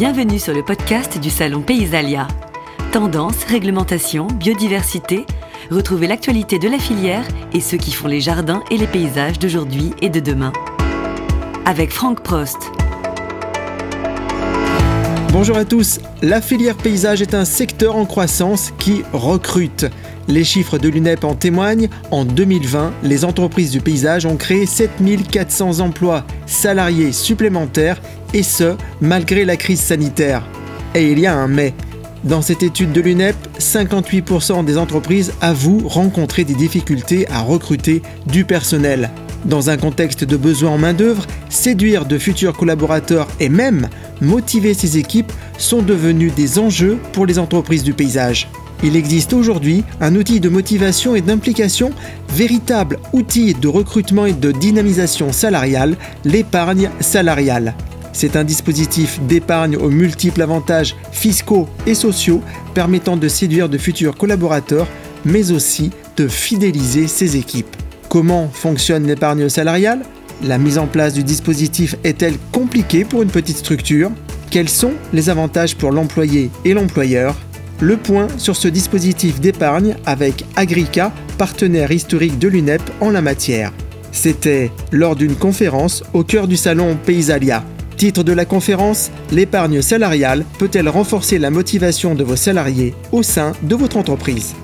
Bienvenue sur le podcast du Salon Paysalia. Tendance, réglementation, biodiversité, retrouvez l'actualité de la filière et ceux qui font les jardins et les paysages d'aujourd'hui et de demain. Avec Franck Prost. Bonjour à tous, la filière paysage est un secteur en croissance qui recrute. Les chiffres de l'UNEP en témoignent. En 2020, les entreprises du paysage ont créé 7400 emplois salariés supplémentaires, et ce, malgré la crise sanitaire. Et il y a un mais. Dans cette étude de l'UNEP, 58% des entreprises avouent rencontrer des difficultés à recruter du personnel. Dans un contexte de besoin en main-d'œuvre, séduire de futurs collaborateurs et même motiver ces équipes sont devenus des enjeux pour les entreprises du paysage. Il existe aujourd'hui un outil de motivation et d'implication, véritable outil de recrutement et de dynamisation salariale, l'épargne salariale. C'est un dispositif d'épargne aux multiples avantages fiscaux et sociaux permettant de séduire de futurs collaborateurs, mais aussi de fidéliser ses équipes. Comment fonctionne l'épargne salariale La mise en place du dispositif est-elle compliquée pour une petite structure Quels sont les avantages pour l'employé et l'employeur le point sur ce dispositif d'épargne avec Agrica, partenaire historique de l'UNEP en la matière. C'était lors d'une conférence au cœur du salon Paysalia. Titre de la conférence L'épargne salariale peut-elle renforcer la motivation de vos salariés au sein de votre entreprise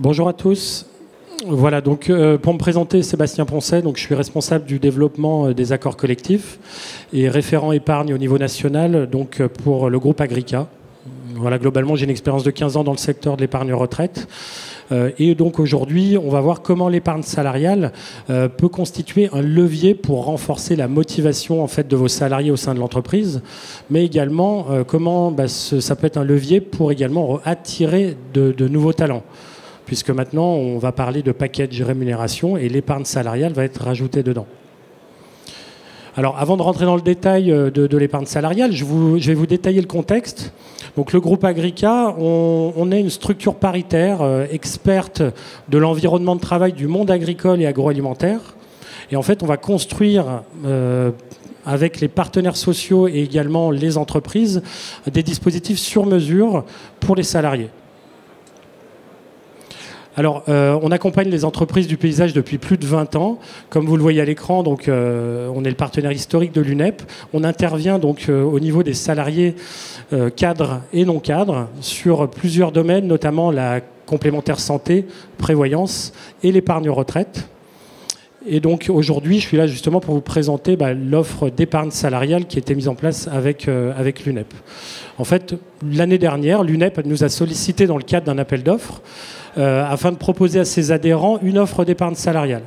Bonjour à tous, voilà, donc euh, pour me présenter, Sébastien Poncet, donc je suis responsable du développement euh, des accords collectifs et référent épargne au niveau national donc euh, pour le groupe Agrica. Voilà, globalement, j'ai une expérience de 15 ans dans le secteur de l'épargne retraite. et donc aujourd'hui, on va voir comment l'épargne salariale peut constituer un levier pour renforcer la motivation en fait de vos salariés au sein de l'entreprise, mais également comment bah, ça peut être un levier pour également attirer de nouveaux talents puisque maintenant on va parler de package rémunération et l'épargne salariale va être rajoutée dedans. Alors avant de rentrer dans le détail euh, de, l'épargne salariale, je, vais vous détailler le contexte. Donc le groupe Agrica, on, est une structure paritaire, euh, experte de l'environnement de travail du monde agricole et agroalimentaire. Et en fait, on va construire euh, avec les partenaires sociaux et également les entreprises des dispositifs sur mesure pour les salariés. Alors, euh, on accompagne les entreprises du paysage depuis plus de 20 ans. Comme vous le voyez à l'écran, donc, euh, on est le partenaire historique de l'UNEP. On intervient donc euh, au niveau des salariés cadres et non cadres sur plusieurs domaines, notamment la complémentaire santé, prévoyance et l'épargne retraite. Et donc aujourd'hui, je suis là justement pour vous présenter bah, l'offre d'épargne salariale qui a été mise en place avec, avec l'UNEP. En fait, l'année dernière, l'UNEP nous a sollicité dans le cadre d'un appel d'offres afin de proposer à ses adhérents une offre d'épargne salariale.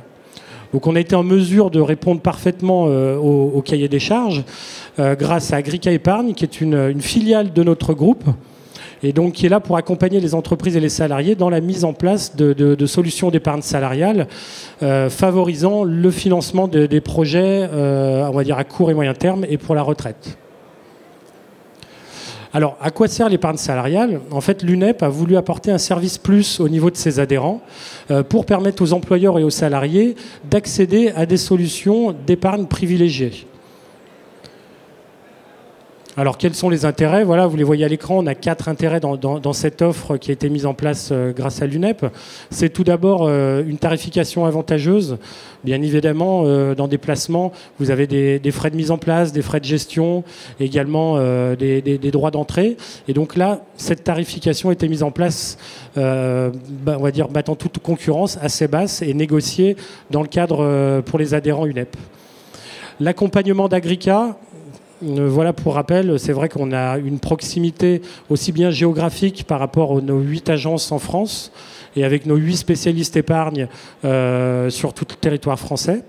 Donc on a été en mesure de répondre parfaitement euh, au, cahier des charges euh, grâce à Agrica Épargne, qui est une, filiale de notre groupe et donc qui est là pour accompagner les entreprises et les salariés dans la mise en place de, solutions d'épargne salariale, favorisant le financement des projets, à court et moyen terme, et pour la retraite. Alors, à quoi sert l'épargne salariale? En fait, l'UNEP a voulu apporter un service plus au niveau de ses adhérents euh, pour permettre aux employeurs et aux salariés d'accéder à des solutions d'épargne privilégiées. Alors quels sont les intérêts? Voilà, vous les voyez à l'écran, on a quatre intérêts dans, cette offre qui a été mise en place euh, grâce à l'UNEP. C'est tout d'abord euh, une tarification avantageuse. Bien évidemment, euh, dans des placements, vous avez des, frais de mise en place, des frais de gestion, également des, droits d'entrée. Et donc là, cette tarification a été mise en place, bah, on va dire, battant toute concurrence assez basse et négociée dans le cadre pour les adhérents UNEP. L'accompagnement d'Agrica, voilà pour rappel, c'est vrai qu'on a une proximité aussi bien géographique par rapport à nos huit agences en France et avec nos huit spécialistes épargne euh, sur tout le territoire français.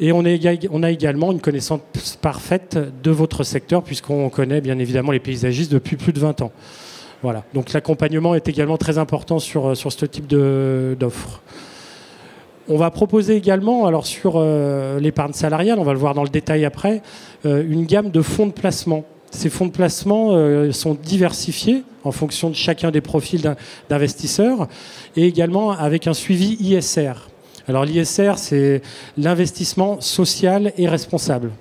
Et on, on, a également une connaissance parfaite de votre secteur, puisqu'on connaît bien évidemment les paysagistes depuis plus de 20 ans. Voilà. Donc l'accompagnement est également très important sur, sur ce type d'offres. On va proposer également, alors sur euh, l'épargne salariale, on va le voir dans le détail après, euh, une gamme de fonds de placement. Ces fonds de placement euh, sont diversifiés en fonction de chacun des profils d'investisseurs et également avec un suivi ISR. Alors l'ISR, c'est l'investissement social et responsable.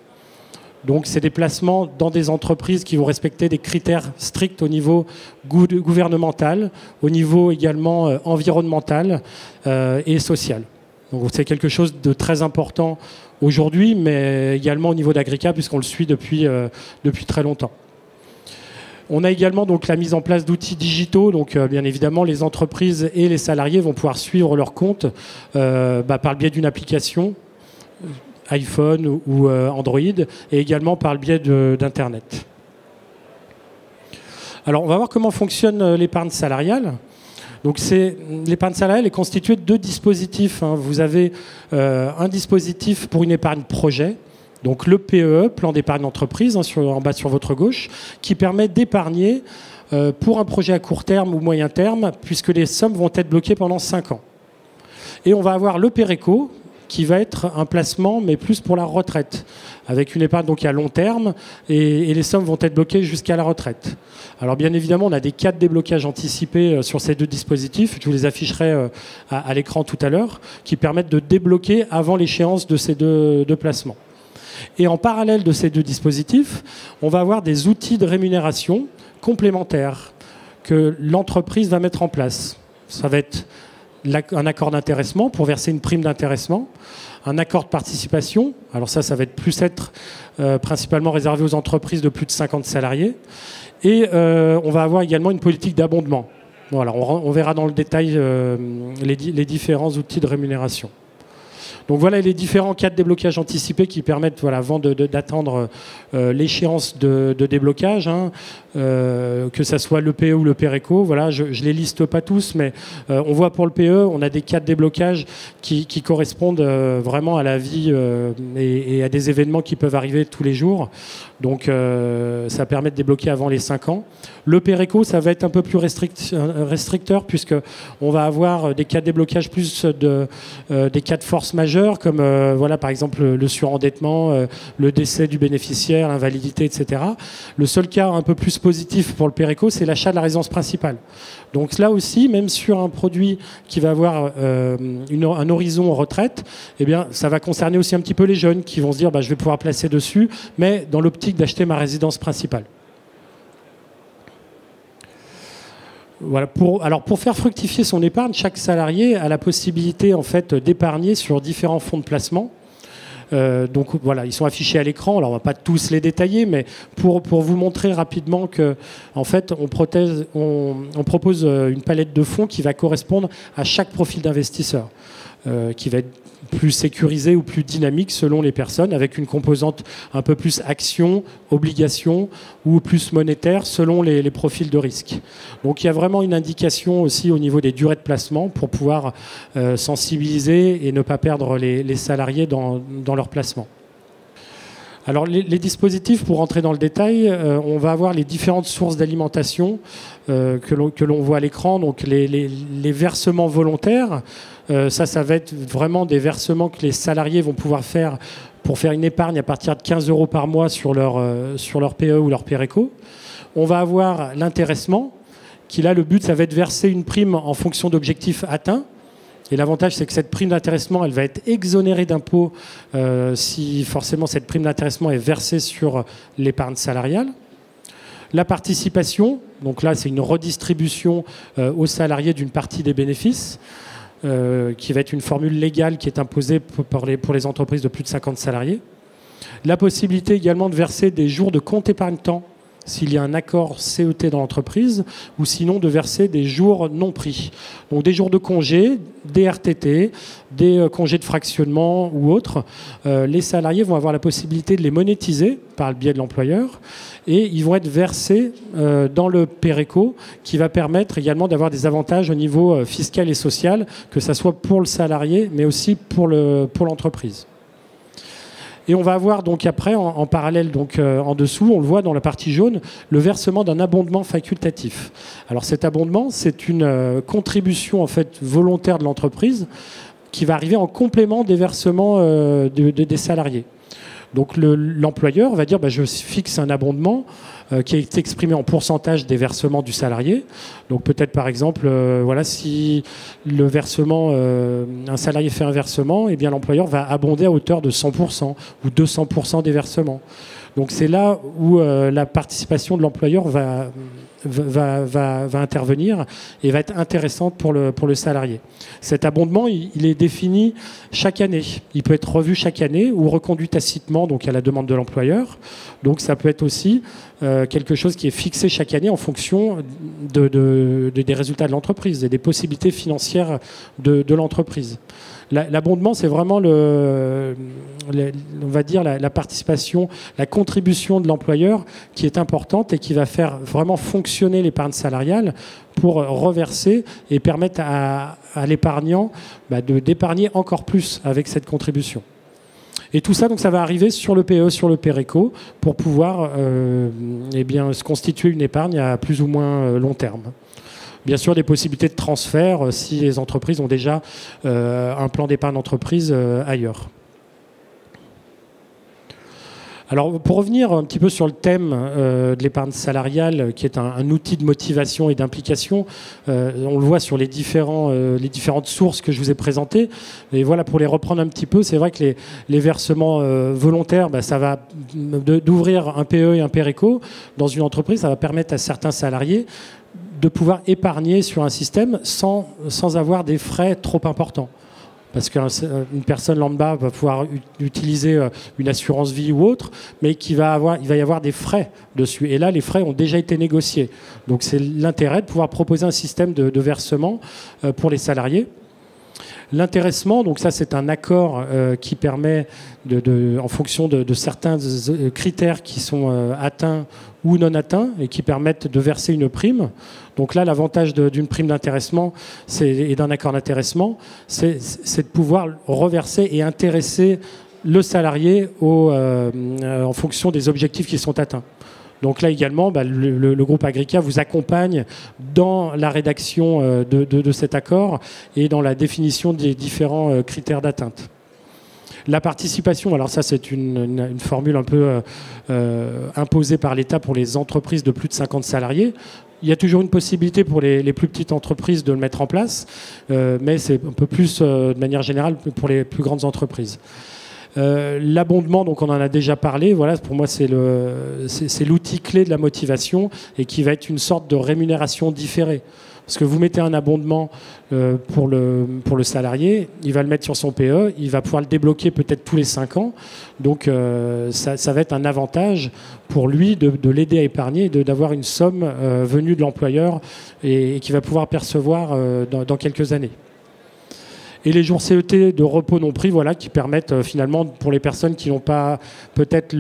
Donc c'est des placements dans des entreprises qui vont respecter des critères stricts au niveau gouvernemental, au niveau également environnemental et social. Donc c'est quelque chose de très important aujourd'hui, mais également au niveau d'Agrica, puisqu'on le suit depuis, euh, très longtemps. On a également donc la mise en place d'outils digitaux. Donc bien évidemment, les entreprises et les salariés vont pouvoir suivre leur compte bah, par le biais d'une application iPhone ou euh, Android, et également par le biais d'Internet. Alors, on va voir comment fonctionne euh, l'épargne salariale. Donc, l'épargne salariale est constituée de deux dispositifs. Hein. Vous avez euh, un dispositif pour une épargne projet, donc le PEE, plan d'épargne entreprise, hein, en bas sur votre gauche, qui permet d'épargner pour un projet à court terme ou moyen terme, puisque les sommes vont être bloquées pendant 5 ans. Et on va avoir le PERECO, qui va être un placement, mais plus pour la retraite, avec une épargne donc à long terme, et, les sommes vont être bloquées jusqu'à la retraite. Alors bien évidemment, on a des cas de déblocage anticipés euh, sur ces deux dispositifs, je vous les afficherai euh, à, l'écran tout à l'heure, qui permettent de débloquer avant l'échéance de ces deux, deux placements. Et en parallèle de ces deux dispositifs, on va avoir des outils de rémunération complémentaires que l'entreprise va mettre en place. Ça va être un accord d'intéressement pour verser une prime d'intéressement, un accord de participation. Alors ça, ça va être plus être euh, principalement réservé aux entreprises de plus de 50 salariés. Et euh, on va avoir également une politique d'abondement. On, verra dans le détail euh, les différents outils de rémunération. Donc voilà les différents cas de déblocage anticipé qui permettent, voilà, avant d'attendre euh, l'échéance de, déblocage, hein, euh, que ce soit le PE ou le PERECO. Voilà, je ne les liste pas tous, mais euh, on voit pour le PE, on a des cas de déblocage qui, correspondent vraiment à la vie et, à des événements qui peuvent arriver tous les jours. Donc ça permet de débloquer avant les 5 ans. Le PERECO, ça va être un peu plus restricteur puisque on va avoir des cas de déblocage plus de, des cas de force majeure comme euh, voilà, par exemple le surendettement, euh, le décès du bénéficiaire, l'invalidité, etc. Le seul cas un peu plus positif pour le PERECO, c'est l'achat de la résidence principale. Donc là aussi, même sur un produit qui va avoir euh, un horizon en retraite, eh bien, ça va concerner aussi un petit peu les jeunes qui vont se dire bah, je vais pouvoir placer dessus, mais dans l'optique d'acheter ma résidence principale. Pour, alors pour faire fructifier son épargne, chaque salarié a la possibilité en fait d'épargner sur différents fonds de placement. Euh, donc voilà, ils sont affichés à l'écran. Alors on va pas tous les détailler, mais pour, vous montrer rapidement que fait on, on, propose euh, une palette de fonds qui va correspondre à chaque profil d'investisseur, euh, qui va être plus sécurisé ou plus dynamique selon les personnes, avec une composante un peu plus action, obligation ou plus monétaire selon les, profils de risque. Donc il y a vraiment une indication aussi au niveau des durées de placement pour pouvoir euh, sensibiliser et ne pas perdre les, les dans, dans leur placement. Alors les, dispositifs, pour rentrer dans le détail, euh, on va avoir les différentes sources d'alimentation euh, que l'on voit à l'écran. Donc les, versements volontaires, euh, ça, ça va être vraiment des versements que les salariés vont pouvoir faire pour faire une épargne à partir de 15 euros par mois sur leur, sur leur PE ou leur PERECO. On va avoir l'intéressement, qui là, le but, ça va être verser une prime en fonction d'objectifs atteints. Et l'avantage, c'est que cette prime d'intéressement, elle va être exonérée d'impôts euh, si forcément cette prime d'intéressement est versée sur l'épargne salariale. La participation, donc là, c'est une redistribution euh, aux salariés d'une partie des bénéfices, euh, qui va être une formule légale qui est imposée pour les, pour les entreprises de plus de 50 salariés. La possibilité également de verser des jours de compte épargne-temps s'il y a un accord CET dans l'entreprise, ou sinon de verser des jours non pris. Donc des jours de congé, des RTT, des euh, congés de fractionnement ou autres. Euh, les salariés vont avoir la possibilité de les monétiser par le biais de l'employeur et ils vont être versés euh, dans le PERECO qui va permettre également d'avoir des avantages au niveau fiscal et social, que ce soit pour le salarié mais aussi pour l'entreprise. Et on va avoir donc après, en, parallèle, donc euh, en dessous, on le voit dans la partie jaune, le versement d'un abondement facultatif. Alors cet abondement, c'est une euh, contribution en fait volontaire de l'entreprise qui va arriver en complément des versements euh, des salariés. Donc l'employeur va dire bah, je fixe un abondement qui est exprimé en pourcentage des versements du salarié. Donc peut-être par exemple, euh, voilà, si le versement, euh, un salarié fait un versement, et eh bien l'employeur va abonder à hauteur de 100% ou 200% des versements. Donc c'est là où la participation de l'employeur va, intervenir et va être intéressante pour le, salarié. Cet abondement, il, est défini chaque année. Il peut être revu chaque année ou reconduit tacitement, donc à la demande de l'employeur. Donc ça peut être aussi euh, quelque chose qui est fixé chaque année en fonction de, des résultats de l'entreprise et des possibilités financières de l'entreprise. L'abondement, c'est vraiment le, va dire la, participation, la contribution de l'employeur qui est importante et qui va faire vraiment fonctionner l'épargne salariale pour reverser et permettre à, l'épargnant bah, de d'épargner encore plus avec cette contribution. Et tout ça, ça va arriver sur le PE, sur le PERECO, pour pouvoir euh, eh se constituer une épargne à plus ou moins euh, long terme. Bien sûr, des possibilités de transfert euh, si les entreprises ont déjà euh, un plan d'épargne d'entreprise euh, ailleurs. Alors, pour revenir un petit peu sur le thème de l'épargne salariale, qui est un, outil de motivation et d'implication, on le voit sur les, différentes sources que je vous ai présentées. Et voilà, pour les reprendre un petit peu, c'est vrai que les, versements volontaires, bah, ça va d'ouvrir un PE et un PERECO dans une entreprise, ça va permettre à certains salariés de pouvoir épargner sur un système sans, avoir des frais trop importants. Parce qu'une personne lambda va pouvoir utiliser euh, une assurance vie ou autre, mais qui va il va y avoir des frais dessus. Et là, les frais ont déjà été négociés. Donc c'est l'intérêt de pouvoir proposer un système de, versement euh, pour les salariés. L'intéressement, donc ça c'est un accord euh, qui permet, en fonction de, certains critères qui sont atteints ou non atteints et qui permettent de verser une prime. Donc là, l'avantage d'une prime d'intéressement et d'un accord d'intéressement, c'est de pouvoir reverser et intéresser le salarié euh, en fonction des objectifs qui sont atteints. Donc là également, bah, le, groupe Agrica vous accompagne dans la rédaction euh, de, cet accord et dans la définition des différents euh, critères d'atteinte. La participation, alors ça c'est une, formule un peu imposée par l'État pour les entreprises de plus de 50 salariés. Il y a toujours une possibilité pour les, plus petites entreprises de le mettre en place, euh, mais c'est un peu plus euh, de manière générale pour les plus grandes entreprises. Euh, l'abondement, donc on en a déjà parlé, voilà, pour moi c'est l'outil clé de la motivation et qui va être une sorte de rémunération différée. Parce que vous mettez un abondement euh, pour, le, salarié, il va le mettre sur son PE, il va pouvoir le débloquer peut-être tous les 5 ans. Donc euh, ça, va être un avantage pour lui de, l'aider à épargner d'avoir une somme venue de l'employeur et, qu'il va pouvoir percevoir dans, quelques années et les jours CET de repos non pris, voilà, qui permettent finalement pour les personnes qui n'ont pas peut-être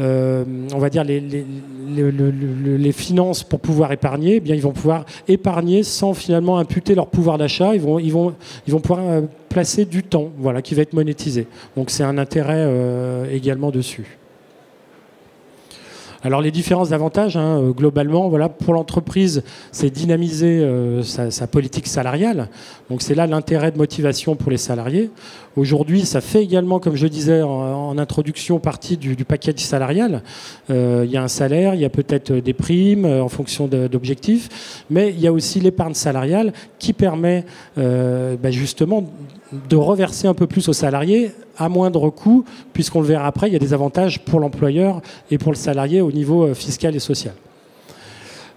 euh, on va dire, les, finances pour pouvoir épargner, eh ils vont pouvoir épargner sans finalement imputer leur pouvoir d'achat. Ils vont, ils, vont, ils vont pouvoir euh, placer du temps voilà, qui va être monétisé. Donc c'est un intérêt euh, également dessus. Alors les différents avantages, hein, euh, globalement, voilà, pour l'entreprise, c'est dynamiser euh, sa, politique salariale. Donc c'est là l'intérêt de motivation pour les salariés. Aujourd'hui, ça fait également, comme je disais en, introduction, partie du, du package salarial. Euh, il y a un salaire, il y a peut-être des primes en fonction d'objectifs, mais il y a aussi l'épargne salariale qui permet bah, justement de reverser un peu plus aux salariés à moindre coût, puisqu'on le verra après, il y a des avantages pour l'employeur et pour le salarié au niveau euh, fiscal et social.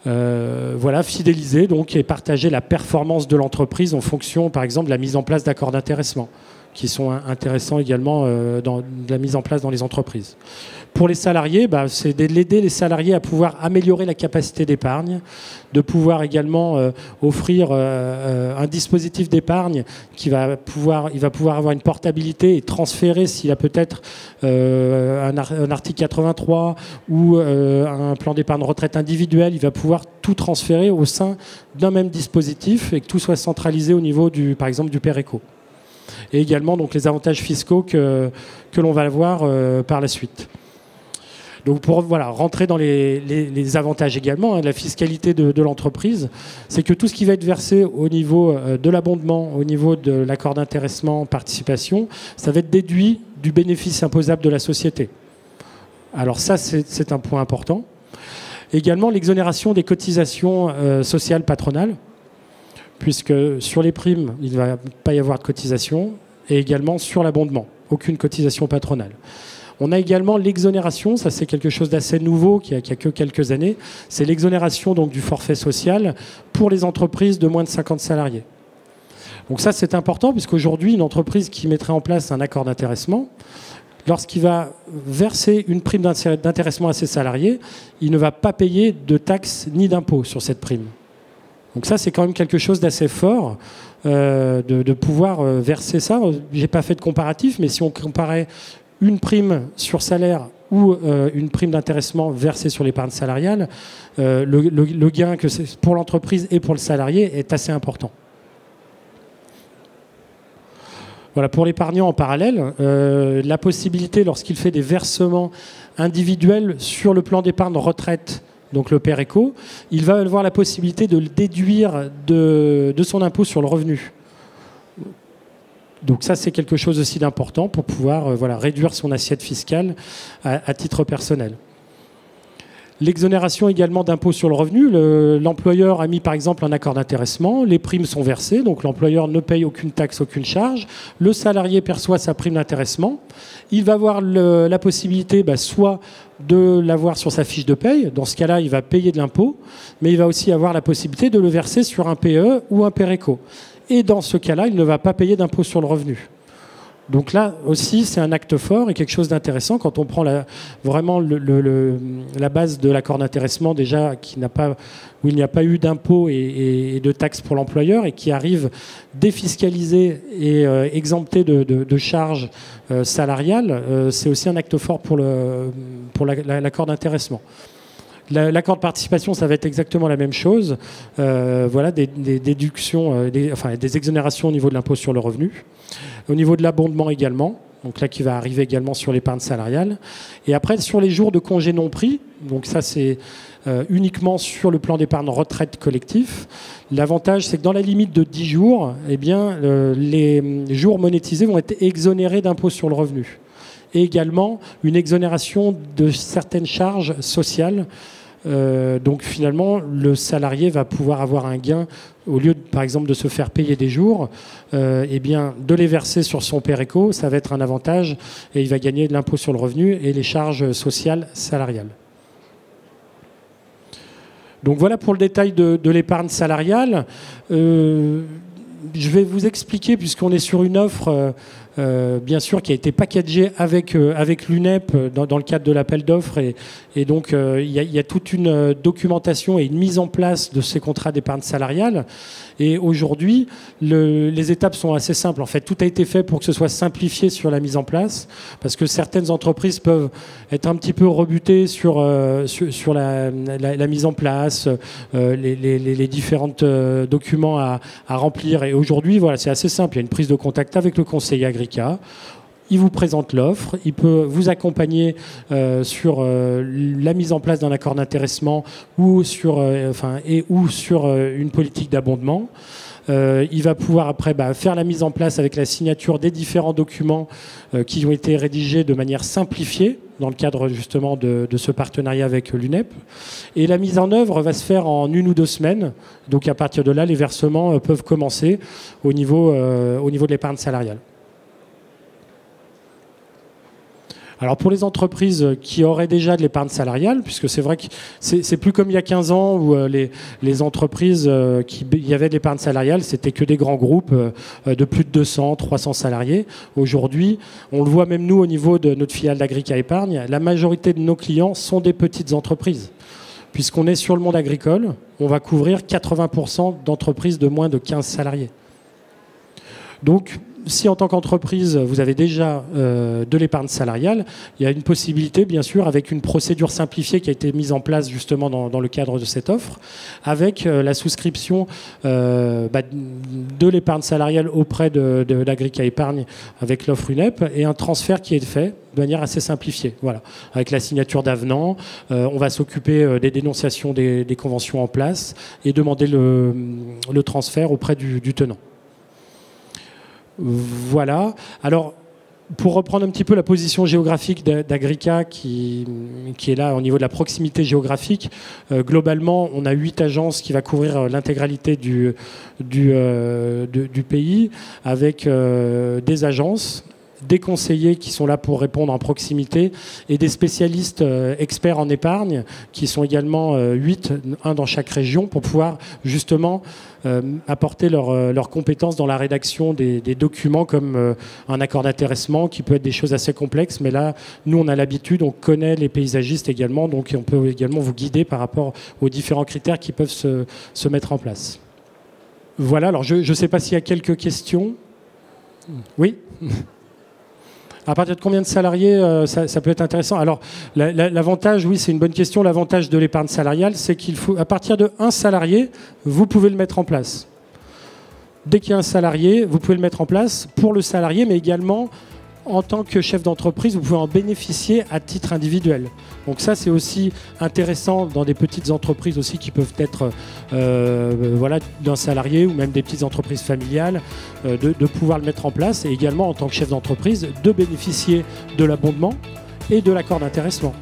Euh, voilà, fidéliser donc et partager la performance de l'entreprise en fonction, par exemple, de la mise en place d'accords d'intéressement, qui sont intéressants également euh, dans la mise en place dans les entreprises. Pour les salariés, bah, c'est d'aider les salariés à pouvoir améliorer la capacité d'épargne, de pouvoir également euh, offrir euh, un dispositif d'épargne qui va pouvoir, il va pouvoir avoir une portabilité et transférer s'il a peut-être un, article 83 ou un plan d'épargne retraite individuel, il va pouvoir tout transférer au sein d'un même dispositif et que tout soit centralisé au niveau du, par exemple, du PERECO et également donc les avantages fiscaux que, l'on va avoir par la suite. Donc pour voilà, rentrer dans les, avantages également hein, de la fiscalité de, l'entreprise, c'est que tout ce qui va être versé au niveau euh, de l'abondement, au niveau de l'accord d'intéressement, participation, ça va être déduit du bénéfice imposable de la société. Alors ça, c'est un point important. Également l'exonération des cotisations euh, sociales patronales, puisque sur les primes, il ne va pas y avoir de cotisation, et également sur l'abondement. aucune cotisation patronale. On a également l'exonération, ça c'est quelque chose d'assez nouveau qui a, qui a, que quelques années, c'est l'exonération donc du forfait social pour les entreprises de moins de 50 salariés. Donc ça c'est important puisqu'aujourd'hui une entreprise qui mettrait en place un accord d'intéressement, lorsqu'il va verser une prime d'intéressement à ses salariés, il ne va pas payer de taxes ni d'impôts sur cette prime. Donc ça, c'est quand même quelque chose d'assez fort euh, de, pouvoir euh, verser ça. J'ai pas fait de comparatif, mais si on comparait une prime sur salaire ou euh, une prime d'intéressement versée sur l'épargne salariale, le, le, gain que pour l'entreprise et pour le salarié est assez important. Voilà, pour l'épargnant en parallèle, la possibilité, lorsqu'il fait des versements individuels sur le plan d'épargne retraite, donc le père éco, il va avoir la possibilité de le déduire de, son impôt sur le revenu. Donc ça, c'est quelque chose aussi d'important pour pouvoir euh, réduire son assiette fiscale à titre personnel. L'exonération également d'impôt sur le revenu. L'employeur le, a mis par exemple un accord d'intéressement. Les primes sont versées, donc l'employeur ne paye aucune taxe, aucune charge. Le salarié perçoit sa prime d'intéressement. Il va avoir la possibilité bah, soit de l'avoir sur sa fiche de paye. Dans ce cas-là, il va payer de l'impôt, mais il va aussi avoir la possibilité de le verser sur un PE ou un PERECO. Et dans ce cas-là, il ne va pas payer d'impôt sur le revenu. Donc là aussi, c'est un acte fort et quelque chose d'intéressant quand on prend vraiment la base de l'accord d'intéressement déjà qui n'a pas, où il n'y a pas eu d'impôts et, de taxes pour l'employeur et qui arrive défiscalisé et euh, exempté de, charges euh, salariales, euh, c'est aussi un acte fort pour l'accord d'intéressement. L'accord de participation, ça va être exactement la même chose. Euh, voilà, des, déductions, euh, enfin des exonérations au niveau de l'impôt sur le revenu. Au niveau de l'abondement également, donc là qui va arriver également sur l'épargne salariale. Et après, sur les jours de congés non pris, donc ça c'est euh, uniquement sur le plan d'épargne retraite collectif. L'avantage, c'est que dans la limite de 10 jours, eh les jours monétisés vont être exonérés d'impôt sur le revenu. Et également une exonération de certaines charges sociales euh, donc finalement, le salarié va pouvoir avoir un gain au lieu, par exemple, de se faire payer des jours, euh, eh bien, de les verser sur son PERECO, ça va être un avantage et il va gagner de l'impôt sur le revenu et les charges sociales salariales. Donc voilà pour le détail de, de l'épargne salariale. Euh, je vais vous expliquer, puisqu'on est sur une offre, euh, euh, bien sûr, qui a été packagée avec, euh, avec l'UNEP dans, dans, le cadre de l'appel d'offres. Et, donc, il y, a toute une documentation et une mise en place de ces contrats d'épargne salariale. Et aujourd'hui, le, les étapes sont assez simples. En fait, tout a été fait pour que ce soit simplifié sur la mise en place, parce que certaines entreprises peuvent être un petit peu rebutées sur, sur, la, mise en place, les, les, différents documents à, remplir. Et aujourd'hui, voilà, c'est assez simple. Il y a une prise de contact avec le conseiller Il vous présente l'offre, il peut vous accompagner euh, sur euh, la mise en place d'un accord d'intéressement ou sur, euh, enfin, et ou sur une politique d'abondement. Il va pouvoir après bah, faire la mise en place avec la signature des différents documents qui ont été rédigés de manière simplifiée dans le cadre justement de, de ce partenariat avec l'UNEP. Et la mise en œuvre va se faire en une ou deux semaines. Donc à partir de là, les versements peuvent commencer au niveau, au niveau de l'épargne salariale. Alors pour les entreprises qui auraient déjà de l'épargne salariale, puisque c'est vrai que c'est plus comme il y a 15 ans où euh, les, entreprises euh, qui y avait de l'épargne salariale, c'était que des grands groupes euh, de plus de 200, 300 salariés. Aujourd'hui, on le voit même nous au niveau de notre filiale d'Agrica Épargne, la majorité de nos clients sont des petites entreprises. Puisqu'on est sur le monde agricole, on va couvrir 80% d'entreprises de moins de 15 salariés. Donc, si en tant qu'entreprise, vous avez déjà euh, de l'épargne salariale, il y a une possibilité, bien sûr, avec une procédure simplifiée qui a été mise en place justement dans, le cadre de cette offre, avec euh, la souscription euh, bah, de l'épargne salariale auprès de, de l'Agrica Épargne avec l'offre UNEP et un transfert qui est fait de manière assez simplifiée. Voilà, avec la signature d'avenant, on va s'occuper des dénonciations des, conventions en place et demander le, transfert auprès du tenant. Voilà. Alors, pour reprendre un petit peu la position géographique d'Agrica qui, est là au niveau de la proximité géographique, euh, globalement, on a huit agences qui va couvrir euh, l'intégralité euh, du, pays avec des agences des conseillers qui sont là pour répondre en proximité et des spécialistes euh, experts en épargne qui sont également 8, un dans chaque région, pour pouvoir justement apporter leurs compétences dans la rédaction des, documents comme un accord d'intéressement qui peut être des choses assez complexes. Mais là, nous, on a l'habitude, on connaît les paysagistes également, donc on peut également vous guider par rapport aux différents critères qui peuvent se, se mettre en place. Voilà, alors je ne sais pas s'il y a quelques questions. Oui? À partir de combien de salariés euh, ça, peut être intéressant Alors, l'avantage, oui, c'est une bonne question. L'avantage de l'épargne salariale, c'est qu'il faut, à partir de un salarié, vous pouvez le mettre en place. Dès qu'il y a un salarié, vous pouvez le mettre en place pour le salarié, mais également en tant que chef d'entreprise, vous pouvez en bénéficier à titre individuel. Donc ça, c'est aussi intéressant dans des petites entreprises aussi qui peuvent être euh, voilà, d'un salarié ou même des petites entreprises familiales, euh, de, pouvoir le mettre en place et également en tant que chef d'entreprise de bénéficier de l'abondement et de l'accord d'intéressement.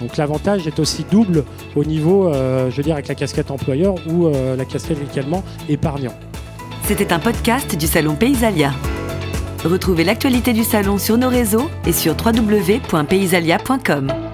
Donc l'avantage est aussi double au niveau, euh, je veux dire, avec la casquette employeur ou la casquette également épargnant. C'était un podcast du Salon Paysalia. Retrouvez l'actualité du salon sur nos réseaux et sur www.paysalia.com.